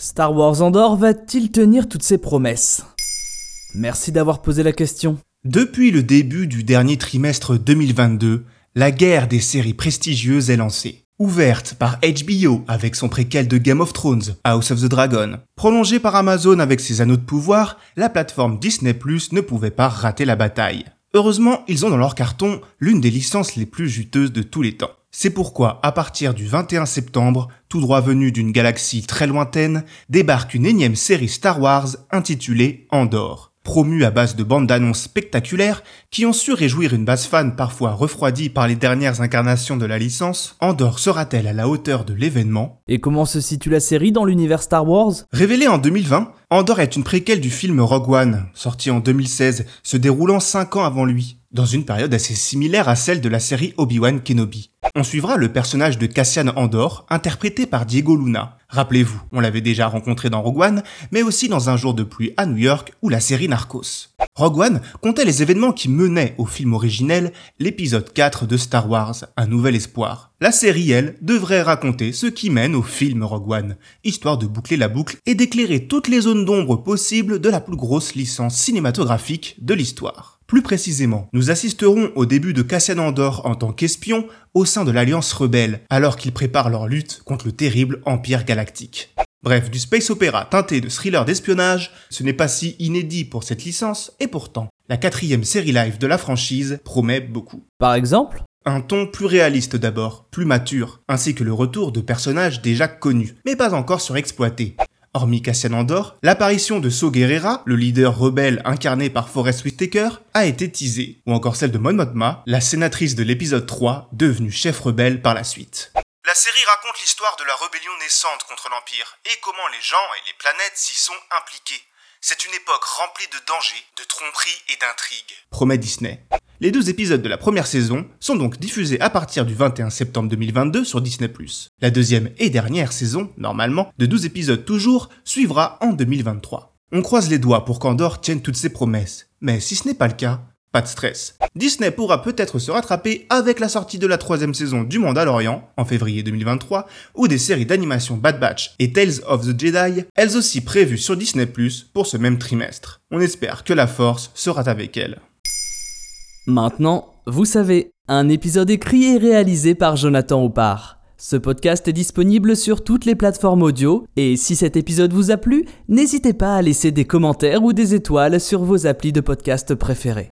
Star Wars Andor va-t-il tenir toutes ses promesses? Merci d'avoir posé la question. Depuis le début du dernier trimestre 2022, la guerre des séries prestigieuses est lancée. Ouverte par HBO avec son préquel de Game of Thrones, House of the Dragon, prolongée par Amazon avec ses anneaux de pouvoir, la plateforme Disney Plus ne pouvait pas rater la bataille. Heureusement, ils ont dans leur carton l'une des licences les plus juteuses de tous les temps. C'est pourquoi, à partir du 21 septembre, tout droit venu d'une galaxie très lointaine, débarque une énième série Star Wars intitulée Andor. Promue à base de bandes d'annonces spectaculaires qui ont su réjouir une base fan parfois refroidie par les dernières incarnations de la licence, Andor sera-t-elle à la hauteur de l'événement? Et comment se situe la série dans l'univers Star Wars? Révélée en 2020, Andor est une préquelle du film Rogue One, sorti en 2016, se déroulant 5 ans avant lui, dans une période assez similaire à celle de la série Obi-Wan Kenobi. On suivra le personnage de Cassian Andor, interprété par Diego Luna. Rappelez-vous, on l'avait déjà rencontré dans Rogue One, mais aussi dans Un jour de pluie à New York ou la série Narcos. Rogue One comptait les événements qui menaient au film originel, l'épisode 4 de Star Wars, Un nouvel espoir. La série, elle, devrait raconter ce qui mène au film Rogue One, histoire de boucler la boucle et d'éclairer toutes les zones d'ombre possibles de la plus grosse licence cinématographique de l'histoire. Plus précisément, nous assisterons au début de Cassian Andor en tant qu'espion au sein de l'Alliance Rebelle, alors qu'ils préparent leur lutte contre le terrible Empire Galactique. Bref, du space opéra teinté de thriller d'espionnage, ce n'est pas si inédit pour cette licence, et pourtant, la quatrième série live de la franchise promet beaucoup. Par exemple? Un ton plus réaliste d'abord, plus mature, ainsi que le retour de personnages déjà connus, mais pas encore surexploités. Hormis Cassian Andor, l'apparition de Saw Gerrera, le leader rebelle incarné par Forrest Whitaker, a été teasée, ou encore celle de Mon Mothma, la sénatrice de l'épisode 3, devenue chef rebelle par la suite. La série raconte l'histoire de la rébellion naissante contre l'Empire, et comment les gens et les planètes s'y sont impliqués. C'est une époque remplie de dangers, de tromperies et d'intrigues, promet Disney. Les deux épisodes de la première saison sont donc diffusés à partir du 21 septembre 2022 sur Disney+. La deuxième et dernière saison, normalement, de 12 épisodes toujours, suivra en 2023. On croise les doigts pour qu'Andor tienne toutes ses promesses, mais si ce n'est pas le cas, pas de stress. Disney pourra peut-être se rattraper avec la sortie de la troisième saison du Mandalorian, en février 2023, ou des séries d'animation Bad Batch et Tales of the Jedi, elles aussi prévues sur Disney+, pour ce même trimestre. On espère que la force sera avec elles. Maintenant, vous savez, un épisode écrit et réalisé par Jonathan Oppard. Ce podcast est disponible sur toutes les plateformes audio et si cet épisode vous a plu, n'hésitez pas à laisser des commentaires ou des étoiles sur vos applis de podcast préférés.